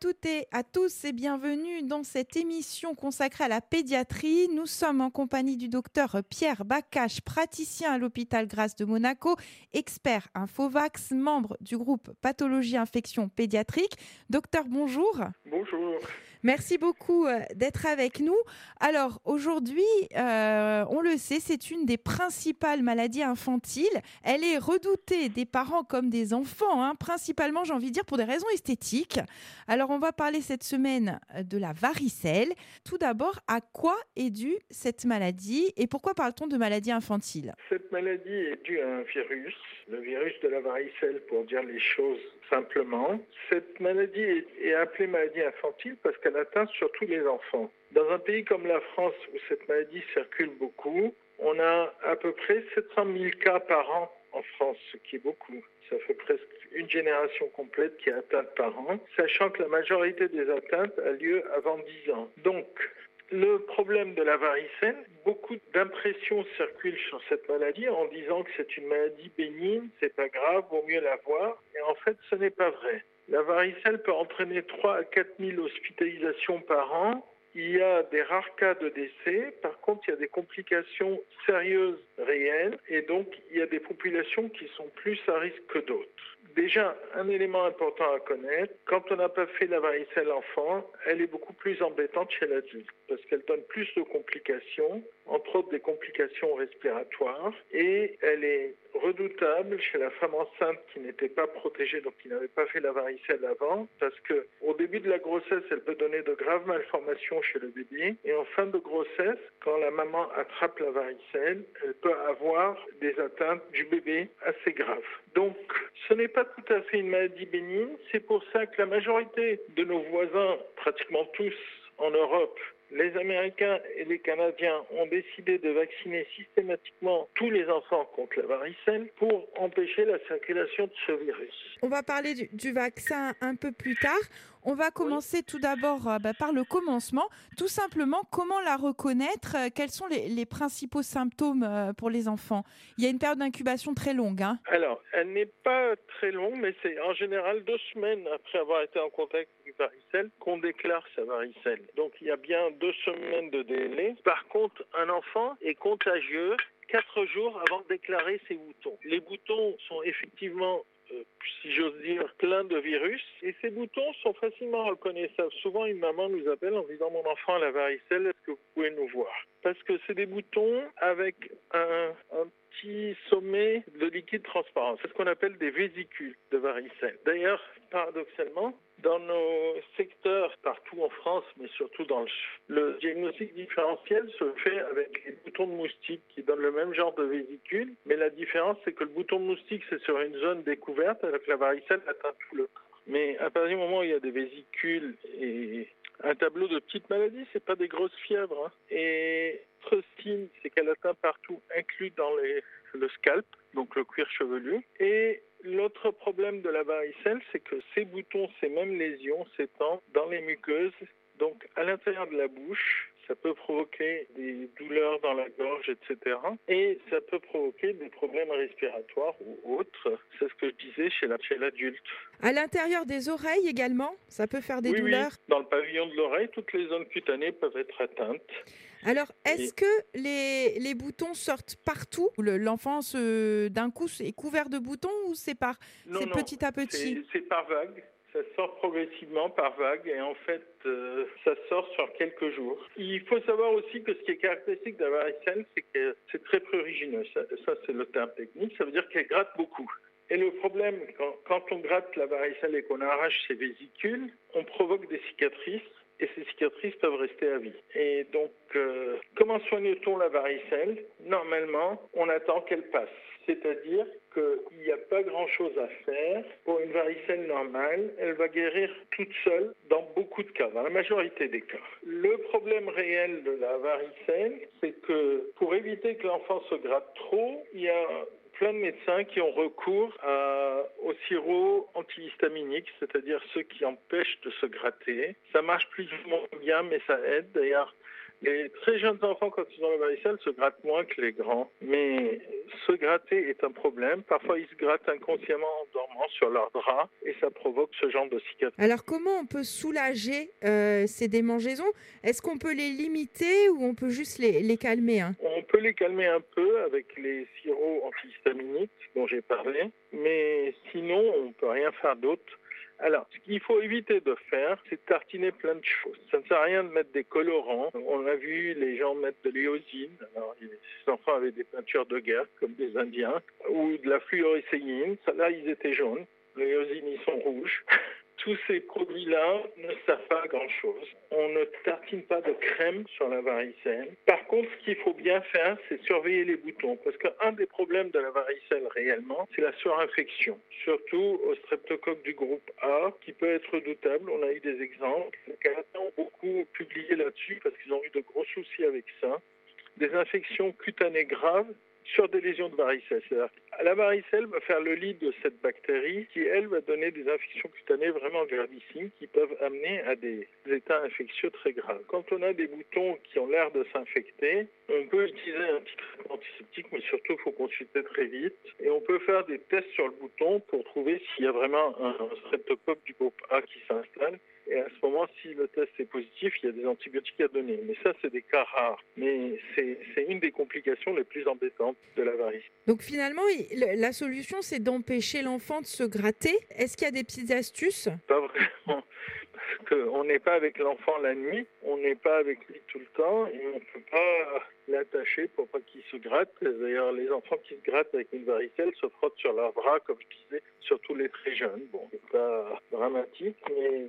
toutes et à tous et bienvenue dans cette émission consacrée à la pédiatrie. Nous sommes en compagnie du docteur Pierre Bacache, praticien à l'hôpital Grasse de Monaco, expert Infovax, membre du groupe Pathologie Infection Pédiatrique. Docteur, bonjour. Bonjour. Merci beaucoup euh, d'être avec nous. Alors aujourd'hui, euh, on le sait, c'est une des principales maladies infantiles. Elle est redoutée des parents comme des enfants, hein, principalement, j'ai envie de dire, pour des raisons esthétiques. Alors on va parler cette semaine euh, de la varicelle. Tout d'abord, à quoi est due cette maladie et pourquoi parle-t-on de maladie infantile? Cette maladie est due à un virus, le virus de la varicelle pour dire les choses simplement. Cette maladie est appelée maladie infantile parce qu'elle atteint surtout les enfants. Dans un pays comme la France où cette maladie circule beaucoup, on a à peu près 700 000 cas par an en France, ce qui est beaucoup. Ça fait presque une génération complète qui est atteinte par an, sachant que la majorité des atteintes a lieu avant 10 ans. Donc, le problème de la varicelle, beaucoup d'impressions circulent sur cette maladie en disant que c'est une maladie bénigne, c'est pas grave, vaut mieux la voir. Et en fait, ce n'est pas vrai. La varicelle peut entraîner 3 à 4 000 hospitalisations par an. Il y a des rares cas de décès. Par contre, il y a des complications sérieuses réelles et donc il y a des populations qui sont plus à risque que d'autres. Déjà, un élément important à connaître, quand on n'a pas fait la varicelle enfant, elle est beaucoup plus embêtante chez l'adulte parce qu'elle donne plus de complications, entre autres des complications respiratoires, et elle est redoutable chez la femme enceinte qui n'était pas protégée, donc qui n'avait pas fait la varicelle avant, parce que au début de la grossesse, elle peut donner de graves malformations chez le bébé, et en fin de grossesse, quand la maman attrape la varicelle, elle peut avoir des atteintes du bébé assez graves. Donc, ce n'est pas tout à fait une maladie bénigne, c'est pour ça que la majorité de nos voisins, pratiquement tous en Europe, les Américains et les Canadiens ont décidé de vacciner systématiquement tous les enfants contre la varicelle pour empêcher la circulation de ce virus. On va parler du, vaccin un peu plus tard. On va commencer tout d'abord euh, bah, par le commencement. Tout simplement, comment la reconnaître? Euh, Quels sont les, principaux symptômes euh, pour les enfants? Il y a une période d'incubation très longue. Hein Alors, elle n'est pas très longue, mais c'est en général deux semaines après avoir été en contact avec varicelle qu'on déclare sa varicelle. Donc, il y a bien deux semaines de délai. Par contre, un enfant est contagieux quatre jours avant de déclarer ses boutons. Les boutons sont effectivement si j'ose dire, plein de virus. Et ces boutons sont facilement reconnaissables. Souvent, une maman nous appelle en disant Mon enfant a la varicelle, est-ce que vous pouvez nous voir? Parce que c'est des boutons avec un, un petit sommet de liquide transparent. C'est ce qu'on appelle des vésicules de varicelle. D'ailleurs, paradoxalement, dans nos secteurs partout en France, mais surtout dans le, le diagnostic différentiel se fait avec les boutons de moustique qui donnent le même genre de vésicule, mais la différence c'est que le bouton de moustique c'est sur une zone découverte alors que la varicelle atteint tout le corps. Mais à partir du moment où il y a des vésicules et un tableau de petites maladies, c'est pas des grosses fièvres. Hein. Et autre signe, c'est qu'elle atteint partout, inclus dans le scalp, donc le cuir chevelu. L'autre problème de la varicelle, c'est que ces boutons, ces mêmes lésions s'étendent dans les muqueuses, donc à l'intérieur de la bouche. Ça peut provoquer des douleurs dans la gorge, etc. Et ça peut provoquer des problèmes respiratoires ou autres. C'est ce que je disais chez l'adulte. à l'intérieur des oreilles également, ça peut faire des douleurs oui. Dans le pavillon de l'oreille, toutes les zones cutanées peuvent être atteintes. Alors, est-ce que les, les, boutons sortent partout L'enfant, d'un coup, est couvert de boutons ou c'est par petit à petit C'est par vague. Ça sort progressivement par vague et en fait, euh, ça sort sur quelques jours. Il faut savoir aussi que ce qui est caractéristique de la varicelle, c'est que c'est très prurigineux. Ça, ça c'est le terme technique. Ça veut dire qu'elle gratte beaucoup. Et le problème, quand, quand on gratte la varicelle et qu'on arrache ses vésicules, on provoque des cicatrices et ces cicatrices peuvent rester à vie. Et donc, euh, comment soigne-t-on la varicelle? Normalement, on attend qu'elle passe. C'est-à-dire qu'il n'y a pas grand-chose à faire. Pour une varicelle normale, elle va guérir toute seule dans beaucoup de cas, dans la majorité des cas. Le problème réel de la varicelle, c'est que pour éviter que l'enfant se gratte trop, il y a plein de médecins qui ont recours à, au sirop antihistaminique, c'est-à-dire ceux qui empêchent de se gratter. Ça marche plus ou moins bien, mais ça aide. D'ailleurs, Les très jeunes enfants, quand ils ont la varicelle, se grattent moins que les grands. Mais se gratter est un problème. Parfois, ils se grattent inconsciemment en dormant sur leur drap et ça provoque ce genre de cicatrices. Alors, comment on peut soulager euh, ces démangeaisons? Est-ce qu'on peut les limiter ou on peut juste les, les calmer hein? On peut les calmer un peu avec les sirops antihistaminiques dont j'ai parlé, mais sinon, on ne peut rien faire d'autre. Alors, ce qu'il faut éviter de faire, c'est de tartiner plein de choses. Ça ne sert à rien de mettre des colorants. On a vu les gens mettre de l'éosine. Alors, ces enfants avaient des peintures de guerre, comme des Indiens, ou de la fluorescéine. Là, ils étaient jaunes. L'éosine, ils sont rouges. tous ces produits-là ne servent pas grand-chose. On ne tartine pas de crème sur la varicelle. Par contre, ce qu'il faut bien faire, c'est surveiller les boutons. Parce qu'un des problèmes de la varicelle réellement, c'est la surinfection. Surtout au streptocoque du groupe A, qui peut être redoutable. On a eu des exemples. Les Canadiens ont beaucoup publié là-dessus parce qu'ils ont eu de gros soucis avec ça. Des infections cutanées graves sur des lésions de varicelle. La varicelle va faire le lit de cette bactérie qui, elle, va donner des infections cutanées vraiment gravissimes qui peuvent amener à des états infectieux très graves. Quand on a des boutons qui ont l'air de s'infecter, on peut utiliser un petit traitement antiseptique, mais surtout, il faut consulter très vite. Et on peut faire des tests sur le bouton pour trouver s'il y a vraiment un streptocoque du groupe A qui s'installe et à ce moment, si le test est positif, il y a des antibiotiques à donner. Mais ça, c'est des cas rares. Mais c'est une des complications les plus embêtantes de la varice. Donc finalement, la solution, c'est d'empêcher l'enfant de se gratter. Est-ce qu'il y a des petites astuces? Pas vraiment. Parce qu'on n'est pas avec l'enfant la nuit, on n'est pas avec lui tout le temps et on ne peut pas l'attacher pour pas qu'il se gratte. D'ailleurs, les enfants qui se grattent avec une varicelle se frottent sur leurs bras, comme je disais, surtout les très jeunes. Bon, c'est pas dramatique, mais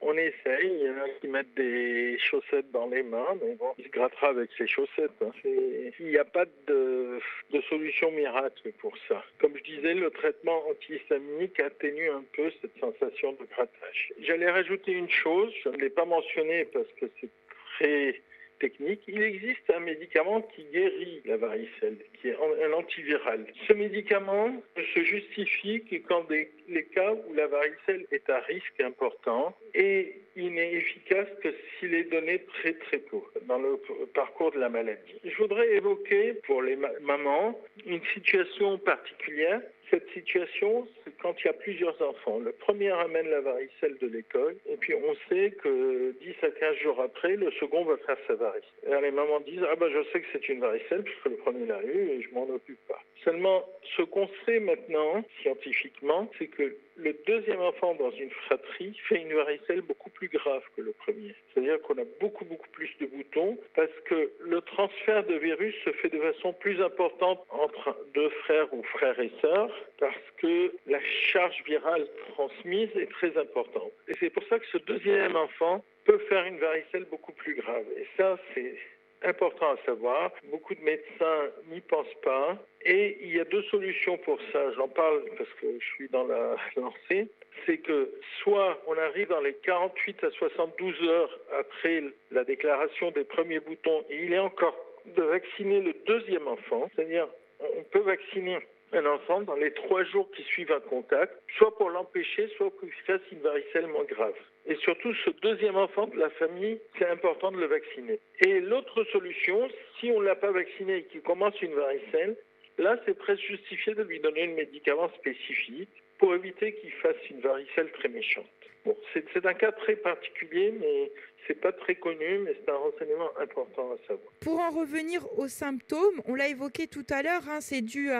on essaye. Il y en a qui mettent des chaussettes dans les mains, mais bon, il se grattera avec ses chaussettes. Hein. Il n'y a pas de, solution miracle pour ça. Comme je disais, le traitement antihistaminique atténue un peu cette sensation de grattage. J'allais rajouter une chose, je ne l'ai pas mentionné parce que c'est très technique, il existe un médicament qui guérit la varicelle, qui est un antiviral. Ce médicament se justifie que quand les cas où la varicelle est à risque important et il n'est efficace que s'il est donné très très tôt dans le parcours de la maladie. Je voudrais évoquer pour les mamans une situation particulière cette situation, c'est quand il y a plusieurs enfants. Le premier amène la varicelle de l'école, et puis on sait que 10 à 15 jours après, le second va faire sa varicelle. Et les mamans disent Ah ben je sais que c'est une varicelle, puisque le premier l'a eu, et je m'en occupe pas. Seulement, ce qu'on sait maintenant, scientifiquement, c'est que le deuxième enfant dans une fratrie fait une varicelle beaucoup plus grave que le premier. C'est-à-dire qu'on a beaucoup, beaucoup plus de boutons parce que le transfert de virus se fait de façon plus importante entre deux frères ou frères et sœurs parce que la charge virale transmise est très importante. Et c'est pour ça que ce deuxième enfant peut faire une varicelle beaucoup plus grave. Et ça, c'est important à savoir. Beaucoup de médecins n'y pensent pas. Et il y a deux solutions pour ça. J'en parle parce que je suis dans la lancée. C'est que soit on arrive dans les 48 à 72 heures après la déclaration des premiers boutons et il est encore de vacciner le deuxième enfant, c'est-à-dire on peut vacciner un enfant dans les trois jours qui suivent un contact, soit pour l'empêcher, soit pour qu'il fasse une varicelle moins grave. Et surtout, ce deuxième enfant de la famille, c'est important de le vacciner. Et l'autre solution, si on ne l'a pas vacciné et qu'il commence une varicelle, là, c'est presque justifié de lui donner un médicament spécifique pour éviter qu'il fasse une varicelle très méchante. Bon, c'est un cas très particulier, mais c'est pas très connu, mais c'est un renseignement important à savoir. Pour en revenir aux symptômes, on l'a évoqué tout à l'heure, hein, c'est dû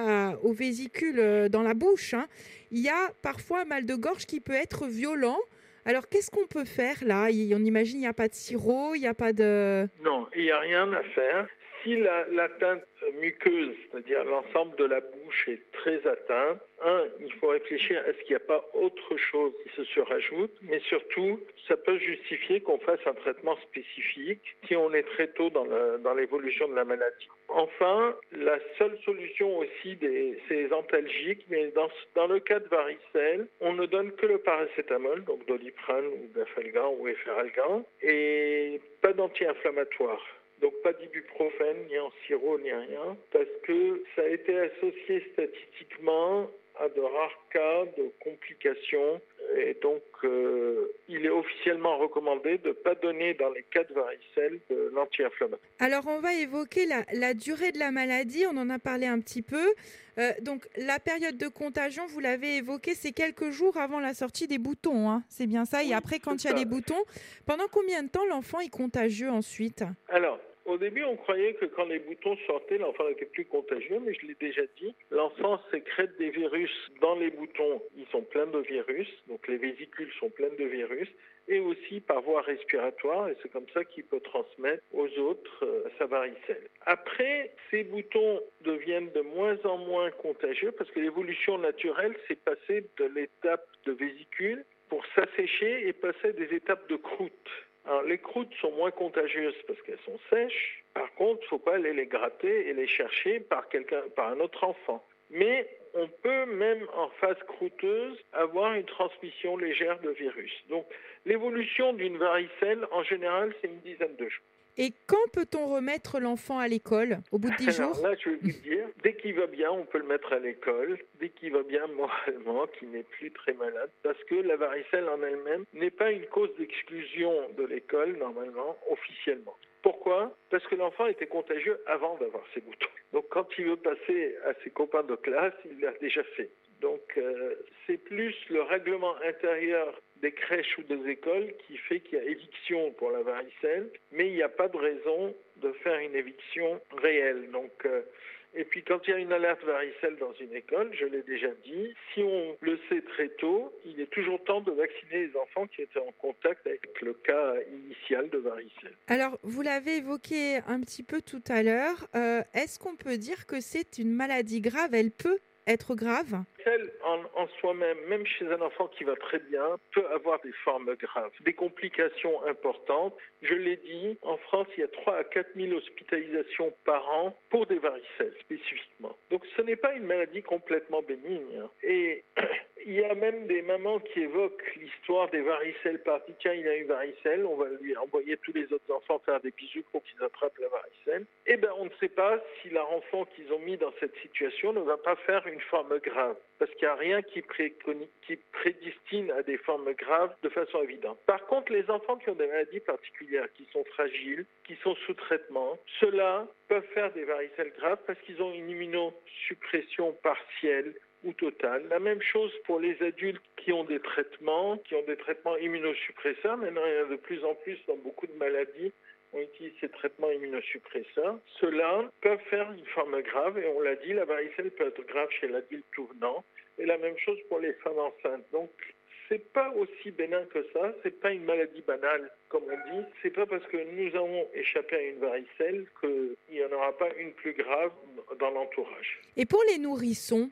aux vésicules euh, dans la bouche. Hein. Il y a parfois un mal de gorge qui peut être violent. Alors, qu'est-ce qu'on peut faire là? On imagine il n'y a pas de sirop, il n'y a pas de... Non, il n'y a rien à faire. Si l'atteinte muqueuse, c'est-à-dire l'ensemble de la bouche est très atteinte, un, il faut réfléchir à ce qu'il n'y a pas autre chose qui se surajoute, mais surtout, ça peut justifier qu'on fasse un traitement spécifique si on est très tôt dans l'évolution de la maladie. Enfin, la seule solution aussi, c'est antalgiques, mais dans, dans, le cas de varicelle, on ne donne que le paracétamol, donc doliprane ou dafalgan ou efferalgan, et pas d'anti-inflammatoire. Donc pas d'ibuprofène, ni en sirop, ni rien, parce que ça a été associé statistiquement à de rares cas de complications et donc euh, il est officiellement recommandé de ne pas donner dans les cas de varicelle de l'anti-inflammatoire. Alors on va évoquer la, durée de la maladie, on en a parlé un petit peu. Euh, donc la période de contagion, vous l'avez évoqué, c'est quelques jours avant la sortie des boutons, hein. c'est bien ça. et après, quand il y a les boutons, pendant combien de temps l'enfant est contagieux ensuite? Alors, au début, on croyait que quand les boutons sortaient, l'enfant n'était plus contagieux, mais je l'ai déjà dit, l'enfant sécrète des virus dans les boutons. Ils sont pleins de virus, donc les vésicules sont pleines de virus, et aussi par voie respiratoire, et c'est comme ça qu'il peut transmettre aux autres euh, sa varicelle. Après, ces boutons deviennent de moins en moins contagieux parce que l'évolution naturelle s'est passée de l'étape de vésicule pour s'assécher et passer des étapes de croûte. Les croûtes sont moins contagieuses parce qu'elles sont sèches. Par contre, il ne faut pas aller les gratter et les chercher par, par un autre enfant. Mais on peut même en phase croûteuse avoir une transmission légère de virus. Donc l'évolution d'une varicelle, en général, c'est une dizaine de jours. Et quand peut-on remettre l'enfant à l'école Au bout de 10 jours Là, je vous dire, dès qu'il va bien, on peut le mettre à l'école. Dès qu'il va bien moralement, qu'il n'est plus très malade. Parce que la varicelle en elle-même n'est pas une cause d'exclusion de l'école, normalement, officiellement. Pourquoi? Parce que l'enfant était contagieux avant d'avoir ses boutons. Donc quand il veut passer à ses copains de classe, il l'a déjà fait. Donc euh, c'est plus le règlement intérieur des crèches ou des écoles qui fait qu'il y a éviction pour la varicelle, mais il n'y a pas de raison de faire une éviction réelle. Donc, euh, et puis quand il y a une alerte varicelle dans une école, je l'ai déjà dit, si on le sait très tôt, il est toujours temps de vacciner les enfants qui étaient en contact avec le cas initial de varicelle. Alors, vous l'avez évoqué un petit peu tout à l'heure, euh, est-ce qu'on peut dire que c'est une maladie grave? Elle peut être grave Celle en, soi-même, même chez un enfant qui va très bien, peut avoir des formes graves, des complications importantes. Je l'ai dit, en France, il y a 3 à 4 000 hospitalisations par an pour des varicelles spécifiquement. Donc ce n'est pas une maladie complètement bénigne. Et il y a même des mamans qui évoquent l'histoire des varicelles par tiens, il a eu varicelle, on va lui envoyer tous les autres enfants faire des bisous pour qu'ils attrapent la varicelle. Eh bien, on ne sait pas si l'enfant qu'ils ont mis dans cette situation ne va pas faire une forme grave, parce qu'il n'y a rien qui, qui prédestine à des formes graves de façon évidente. Par contre, les enfants qui ont des maladies particulières, qui sont fragiles, qui sont sous traitement, ceux-là peuvent faire des varicelles graves parce qu'ils ont une immunosuppression partielle ou totale. La même chose pour les adultes qui ont des traitements, qui ont des traitements immunosuppresseurs. Maintenant, il y a de plus en plus dans beaucoup de maladies on utilise ces traitements immunosuppresseurs. Ceux-là peuvent faire une forme grave, et on l'a dit, la varicelle peut être grave chez l'adulte tout venant, et la même chose pour les femmes enceintes. Donc, c'est pas aussi bénin que ça, c'est pas une maladie banale, comme on dit. C'est pas parce que nous avons échappé à une varicelle qu'il n'y en aura pas une plus grave dans l'entourage. Et pour les nourrissons,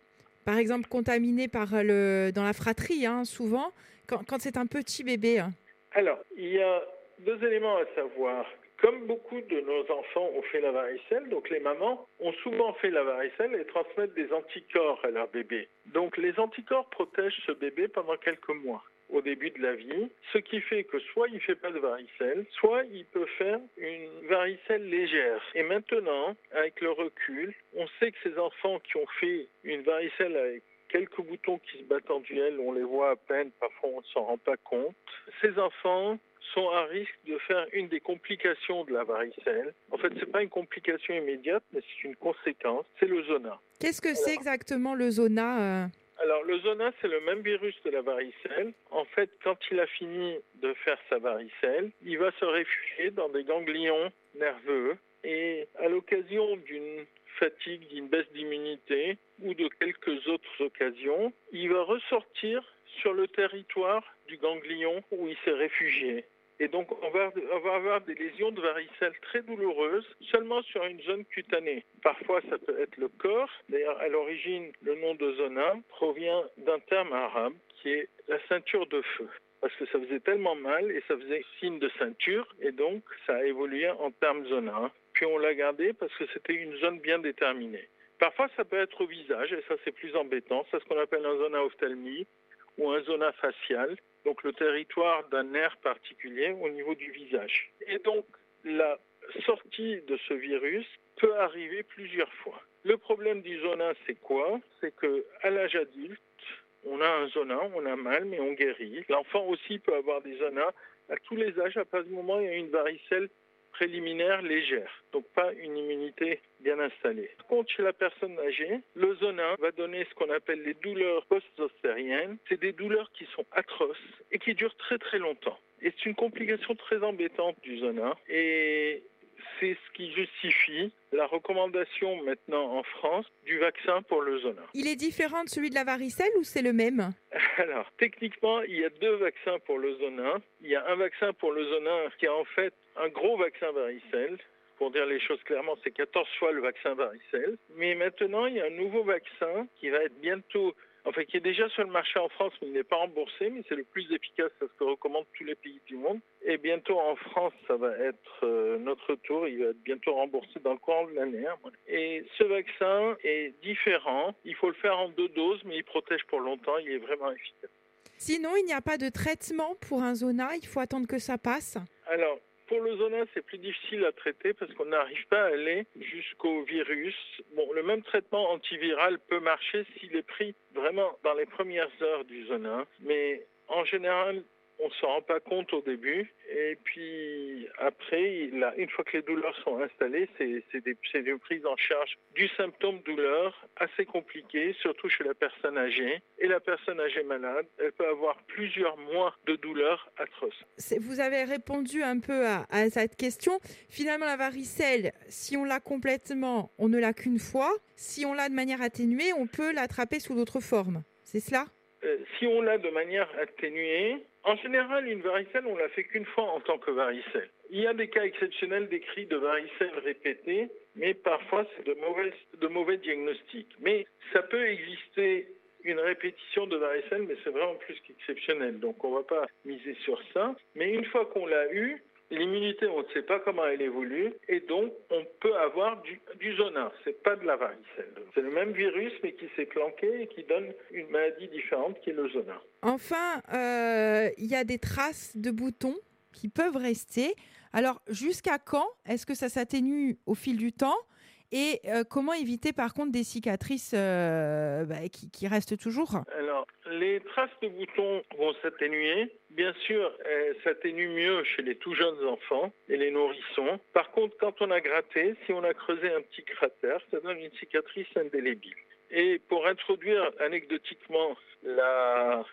par exemple contaminés par le, dans la fratrie, hein, souvent, quand, c'est un petit bébé hein. Alors, il y a deux éléments à savoir. Comme beaucoup de nos enfants ont fait la varicelle, donc les mamans ont souvent fait la varicelle et transmettent des anticorps à leur bébé. Donc les anticorps protègent ce bébé pendant quelques mois au début de la vie, ce qui fait que soit il ne fait pas de varicelle, soit il peut faire une varicelle légère. Et maintenant, avec le recul, on sait que ces enfants qui ont fait une varicelle avec quelques boutons qui se battent en duel, on les voit à peine, parfois on ne s'en rend pas compte. Ces enfants sont à risque de faire une des complications de la varicelle. En fait, ce n'est pas une complication immédiate, mais c'est une conséquence, c'est le zona. Qu'est-ce que c'est exactement le zona euh? Alors, le zona, c'est le même virus de la varicelle. En fait, quand il a fini de faire sa varicelle, il va se réfugier dans des ganglions nerveux et à l'occasion d'une fatigue, d'une baisse d'immunité ou de quelques autres occasions, il va ressortir sur le territoire du ganglion où il s'est réfugié. Et donc, on va, avoir des lésions de varicelle très douloureuses seulement sur une zone cutanée. Parfois, ça peut être le corps. D'ailleurs, à l'origine, le nom de zona provient d'un terme arabe qui est la ceinture de feu. Parce que ça faisait tellement mal et ça faisait signe de ceinture, et donc ça a évolué en terme zona. Puis on l'a gardé parce que c'était une zone bien déterminée. Parfois, ça peut être au visage, et ça c'est plus embêtant. C'est ce qu'on appelle un zona ophtalmie ou un zona facial donc le territoire d'un nerf particulier au niveau du visage. Et donc la sortie de ce virus peut arriver plusieurs fois. Le problème du zona, c'est quoi? C'est que à l'âge adulte, on a un zona, on a mal, mais on guérit. L'enfant aussi peut avoir des zonas à tous les âges, à partir du moment où il y a une varicelle préliminaire légère, donc pas une immunité bien installée. Par contre, chez la personne âgée, le zona va donner ce qu'on appelle les douleurs post-zostériennes. C'est des douleurs qui sont atroces et qui durent très très longtemps. Et c'est une complication très embêtante du zona. Et c'est ce qui justifie la recommandation maintenant en France du vaccin pour le zona. Il est différent de celui de la varicelle ou c'est le même? Alors, techniquement, il y a deux vaccins pour le zona. Il y a un vaccin pour le zona qui est en fait un gros vaccin varicelle. Pour dire les choses clairement, c'est 14 fois le vaccin varicelle. Mais maintenant, il y a un nouveau vaccin qui va être bientôt enfin qui est déjà sur le marché en France, mais il n'est pas remboursé, mais c'est le plus efficace, c'est ce que recommandent tous les pays du monde. Et bientôt en France, ça va être euh, notre tour, il va être bientôt remboursé dans le courant de l'année. Hein, Et ce vaccin est différent, il faut le faire en deux doses, mais il protège pour longtemps, il est vraiment efficace. Sinon, il n'y a pas de traitement pour un zona, il faut attendre que ça passe Alors, pour le zona, c'est plus difficile à traiter parce qu'on n'arrive pas à aller jusqu'au virus. Bon, le même traitement antiviral peut marcher s'il est pris vraiment dans les premières heures du zona, mais en général, on ne s'en rend pas compte au début. Et puis après, une fois que les douleurs sont installées, c'est une prise en charge du symptôme douleur assez compliqué, surtout chez la personne âgée. Et la personne âgée malade, elle peut avoir plusieurs mois de douleur atroces. Vous avez répondu un peu à, à cette question. Finalement, la varicelle, si on l'a complètement, on ne l'a qu'une fois. Si on l'a de manière atténuée, on peut l'attraper sous d'autres formes. C'est cela? Euh, si on l'a de manière atténuée, en général, une varicelle, on l'a fait qu'une fois en tant que varicelle. Il y a des cas exceptionnels décrits de varicelle répétée, mais parfois c'est de mauvais, de mauvais diagnostics. Mais ça peut exister une répétition de varicelle, mais c'est vraiment plus qu'exceptionnel. Donc on ne va pas miser sur ça. Mais une fois qu'on l'a eu, L'immunité, on ne sait pas comment elle évolue et donc on peut avoir du, du zona. C'est pas de la varicelle. C'est le même virus mais qui s'est planqué et qui donne une maladie différente qui est le zona. Enfin, euh, il y a des traces de boutons qui peuvent rester. Alors jusqu'à quand est-ce que ça s'atténue au fil du temps? Et euh, comment éviter par contre des cicatrices euh, bah, qui, restent toujours? Alors, les traces de boutons vont s'atténuer. Bien sûr, elles s'atténuent mieux chez les tout jeunes enfants et les nourrissons. Par contre, quand on a gratté, si on a creusé un petit cratère, ça donne une cicatrice indélébile. Et pour introduire anecdotiquement la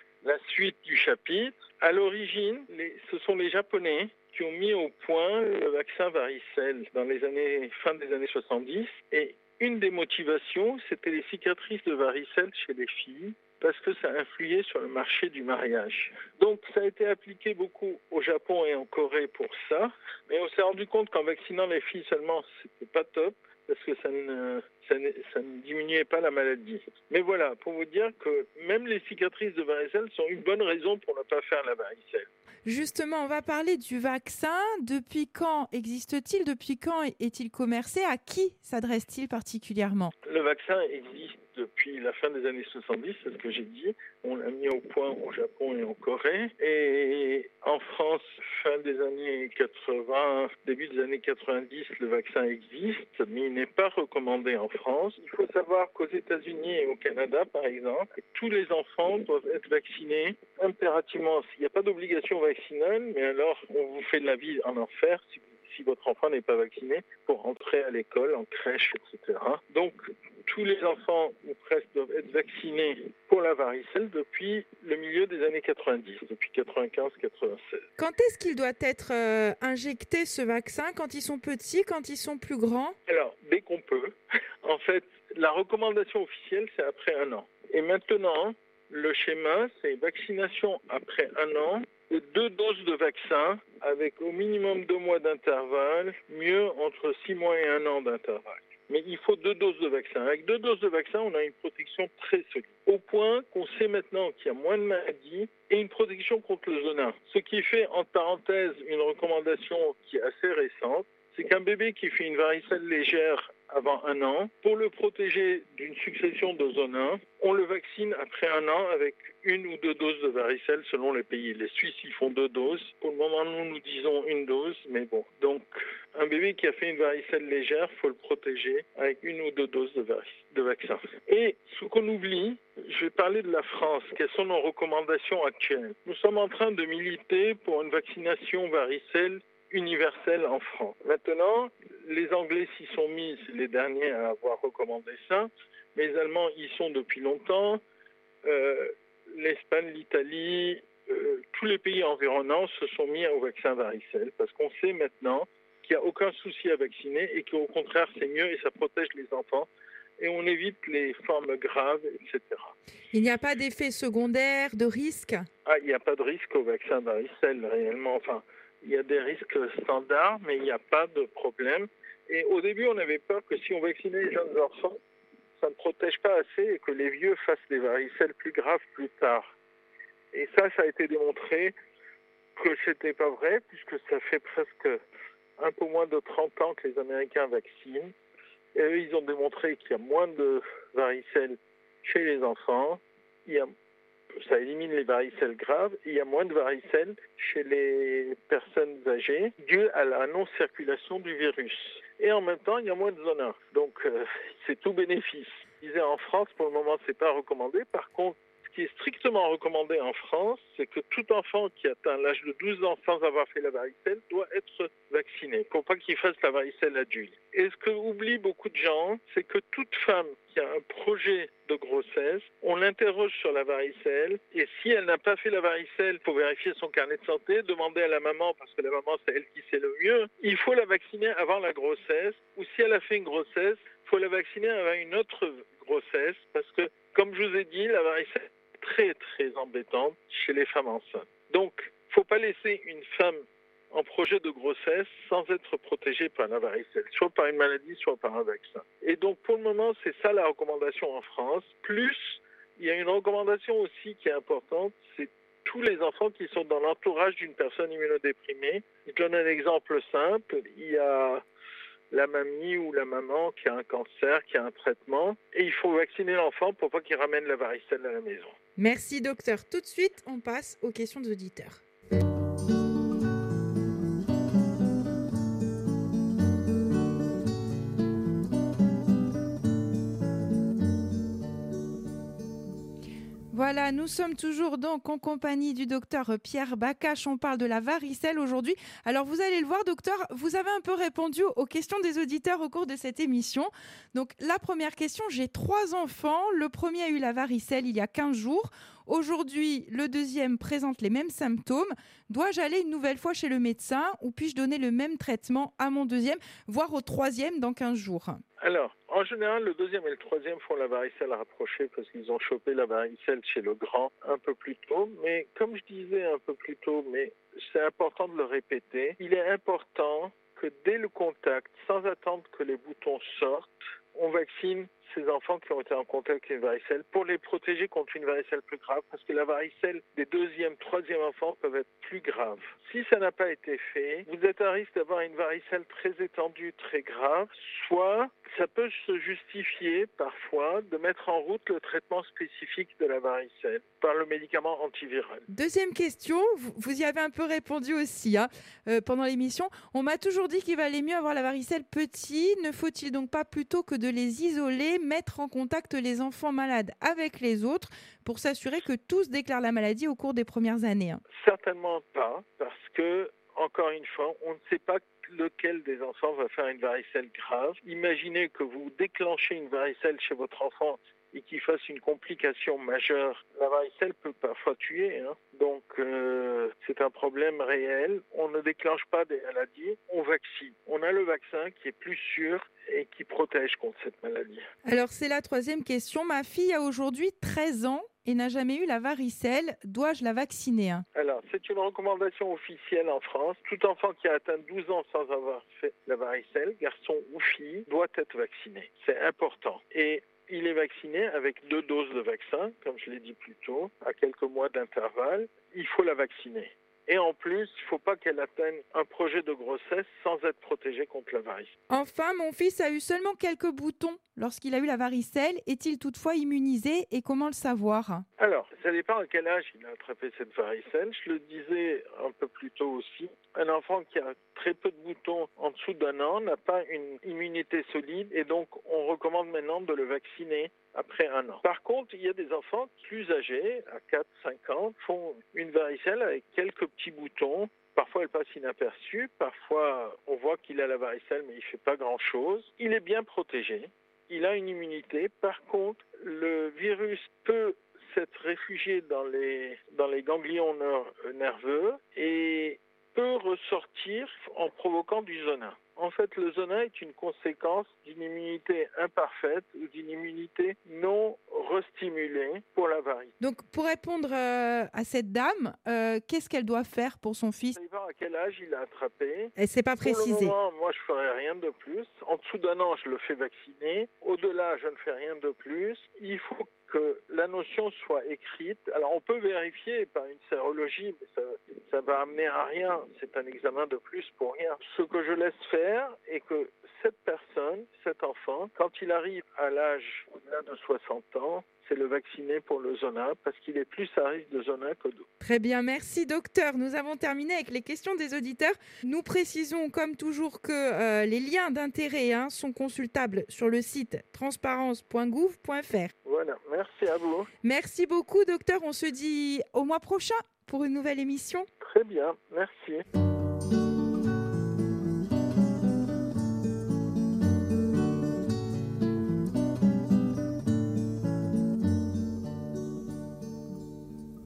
suite du chapitre, à l'origine, ce sont les Japonais qui ont mis au point le vaccin varicelle dans les années fin des années 70 et une des motivations, c'était les cicatrices de varicelle chez les filles parce que ça influait sur le marché du mariage. Donc ça a été appliqué beaucoup au Japon et en Corée pour ça, mais on s'est rendu compte qu'en vaccinant les filles seulement, c'était pas top parce que ça ne, ça, ne, ça ne, diminuait pas la maladie. Mais voilà, pour vous dire que même les cicatrices de varicelle sont une bonne raison pour ne pas faire la varicelle. Justement, on va parler du vaccin. Depuis quand existe-t-il? Depuis quand est-il commercé? À qui s'adresse-t-il particulièrement? Le vaccin existe depuis la fin des années 70, c'est ce que j'ai dit. On l'a mis au point au Japon et en Corée. Et en France, fin des années 80, début des années 90, le vaccin existe, mais il n'est pas recommandé en France. Il faut savoir qu'aux États-Unis et au Canada, par exemple, tous les enfants doivent être vaccinés impérativement. Il n'y a pas d'obligation vaccinale, mais alors on vous fait de la vie en enfer si votre enfant n'est pas vacciné pour rentrer à l'école, en crèche, etc. Donc, tous les enfants ou presque doivent être vaccinés pour la varicelle depuis le milieu des années 90, depuis 95-96. Quand est-ce qu'il doit être euh, injecté ce vaccin? Quand ils sont petits, quand ils sont plus grands? Alors, dès qu'on peut. En fait, la recommandation officielle, c'est après un an. Et maintenant, le schéma, c'est vaccination après un an deux doses de vaccin avec au minimum deux mois d'intervalle, mieux entre six mois et un an d'intervalle. Mais il faut deux doses de vaccin. Avec deux doses de vaccin, on a une protection très solide. Au point qu'on sait maintenant qu'il y a moins de maladies et une protection contre le zona. Ce qui fait, entre parenthèses, une recommandation qui est assez récente, c'est qu'un bébé qui fait une varicelle légère avant un an. Pour le protéger d'une succession de zone 1, on le vaccine après un an avec une ou deux doses de varicelle selon les pays. Les Suisses, ils font deux doses. Pour le moment, nous, nous disons une dose, mais bon. Donc, un bébé qui a fait une varicelle légère, faut le protéger avec une ou deux doses de, de vaccin. Et ce qu'on oublie, je vais parler de la France. Quelles sont nos recommandations actuelles? Nous sommes en train de militer pour une vaccination varicelle universelle en France. Maintenant, les Anglais s'y sont mis, les derniers à avoir recommandé ça, mais les Allemands y sont depuis longtemps. Euh, L'Espagne, l'Italie, euh, tous les pays environnants se sont mis au vaccin varicelle parce qu'on sait maintenant qu'il n'y a aucun souci à vacciner et qu'au contraire c'est mieux et ça protège les enfants et on évite les formes graves, etc. Il n'y a pas d'effet secondaire, de risque Ah, il n'y a pas de risque au vaccin varicelle réellement. Enfin, il y a des risques standards, mais il n'y a pas de problème. Et au début, on avait peur que si on vaccinait les jeunes enfants, ça ne protège pas assez et que les vieux fassent des varicelles plus graves plus tard. Et ça, ça a été démontré que c'était pas vrai, puisque ça fait presque un peu moins de 30 ans que les Américains vaccinent. Et eux, ils ont démontré qu'il y a moins de varicelles chez les enfants, il y a ça élimine les varicelles graves. Il y a moins de varicelles chez les personnes âgées dû à la non-circulation du virus. Et en même temps, il y a moins de zone 1. Donc, euh, c'est tout bénéfice. En France, pour le moment, c'est pas recommandé. Par contre, qui est strictement recommandé en France, c'est que tout enfant qui atteint l'âge de 12 ans sans avoir fait la varicelle doit être vacciné pour pas qu'il fasse la varicelle adulte. Et ce que oublient beaucoup de gens, c'est que toute femme qui a un projet de grossesse, on l'interroge sur la varicelle et si elle n'a pas fait la varicelle pour vérifier son carnet de santé, demander à la maman parce que la maman c'est elle qui sait le mieux, il faut la vacciner avant la grossesse ou si elle a fait une grossesse, il faut la vacciner avant une autre grossesse parce que comme je vous ai dit, la varicelle très très embêtante chez les femmes enceintes. Donc, il ne faut pas laisser une femme en projet de grossesse sans être protégée par la varicelle, soit par une maladie, soit par un vaccin. Et donc pour le moment, c'est ça la recommandation en France. Plus, il y a une recommandation aussi qui est importante, c'est tous les enfants qui sont dans l'entourage d'une personne immunodéprimée. Je donne un exemple simple. Il y a la mamie ou la maman qui a un cancer, qui a un traitement, et il faut vacciner l'enfant pour pas qu'il ramène la varicelle à la maison. Merci docteur. Tout de suite, on passe aux questions des auditeurs. Voilà, nous sommes toujours donc en compagnie du docteur Pierre Bacache. On parle de la varicelle aujourd'hui. Alors, vous allez le voir, docteur, vous avez un peu répondu aux questions des auditeurs au cours de cette émission. Donc, la première question, j'ai trois enfants. Le premier a eu la varicelle il y a 15 jours. Aujourd'hui, le deuxième présente les mêmes symptômes. Dois-je aller une nouvelle fois chez le médecin ou puis-je donner le même traitement à mon deuxième, voire au troisième dans 15 jours? Alors, en général, le deuxième et le troisième font la varicelle rapprochée parce qu'ils ont chopé la varicelle chez le grand un peu plus tôt. Mais comme je disais un peu plus tôt, mais c'est important de le répéter, il est important que dès le contact, sans attendre que les boutons sortent, on vaccine ces enfants qui ont été en contact avec une varicelle pour les protéger contre une varicelle plus grave, parce que la varicelle des deuxième, troisième enfants peuvent être plus graves. Si ça n'a pas été fait, vous êtes à risque d'avoir une varicelle très étendue, très grave, soit ça peut se justifier parfois de mettre en route le traitement spécifique de la varicelle par le médicament antiviral. Deuxième question, vous y avez un peu répondu aussi hein, euh, pendant l'émission. On m'a toujours dit qu'il valait mieux avoir la varicelle petit. Ne faut-il donc pas plutôt que de les isoler, mettre en contact les enfants malades avec les autres pour s'assurer que tous déclarent la maladie au cours des premières années hein Certainement pas, parce que, encore une fois, on ne sait pas lequel des enfants va faire une varicelle grave. Imaginez que vous déclenchez une varicelle chez votre enfant et qu'il fasse une complication majeure. La varicelle peut parfois tuer. Hein. Donc, euh, c'est un problème réel. On ne déclenche pas des maladies, on vaccine. On a le vaccin qui est plus sûr et qui protège contre cette maladie. Alors, c'est la troisième question. Ma fille a aujourd'hui 13 ans et n'a jamais eu la varicelle, dois-je la vacciner Alors, c'est une recommandation officielle en France. Tout enfant qui a atteint 12 ans sans avoir fait la varicelle, garçon ou fille, doit être vacciné. C'est important. Et il est vacciné avec deux doses de vaccin, comme je l'ai dit plus tôt, à quelques mois d'intervalle. Il faut la vacciner. Et en plus, il ne faut pas qu'elle atteigne un projet de grossesse sans être protégée contre la varicelle. Enfin, mon fils a eu seulement quelques boutons lorsqu'il a eu la varicelle. Est-il toutefois immunisé et comment le savoir? Alors, ça dépend à quel âge il a attrapé cette varicelle. Je le disais un peu plus tôt aussi. Un enfant qui a très peu de boutons en dessous d'un an n'a pas une immunité solide et donc on recommande maintenant de le vacciner après un an. Par contre, il y a des enfants plus âgés, à 4-5 ans, font une varicelle avec quelques petits boutons. Parfois, elle passe inaperçue. Parfois, on voit qu'il a la varicelle, mais il ne fait pas grand-chose. Il est bien protégé. Il a une immunité. Par contre, le virus peut s'être réfugié dans les, dans les ganglions nerveux et peut ressortir en provoquant du zona. En fait, le zona est une conséquence d'une immunité imparfaite ou d'une immunité non restimulée pour la varicelle. Donc, pour répondre euh, à cette dame, euh, qu'est-ce qu'elle doit faire pour son fils? Dépend à quel âge il a attrapé. Elle s'est pas précisé. moi, je ferai rien de plus. En dessous d'un an, je le fais vacciner. Au-delà, je ne fais rien de plus. Il faut que la notion soit écrite. Alors on peut vérifier par une sérologie, mais ça, ça va amener à rien. C'est un examen de plus pour rien. Ce que je laisse faire est que cette personne, cet enfant, quand il arrive à l'âge au-delà de 60 ans, c'est le vacciner pour le zona parce qu'il est plus à risque de zona que d'autres. Très bien, merci docteur. Nous avons terminé avec les questions des auditeurs. Nous précisons comme toujours que euh, les liens d'intérêt hein, sont consultables sur le site transparence.gouv.fr. Voilà, merci à vous. Merci beaucoup docteur. On se dit au mois prochain pour une nouvelle émission. Très bien, merci.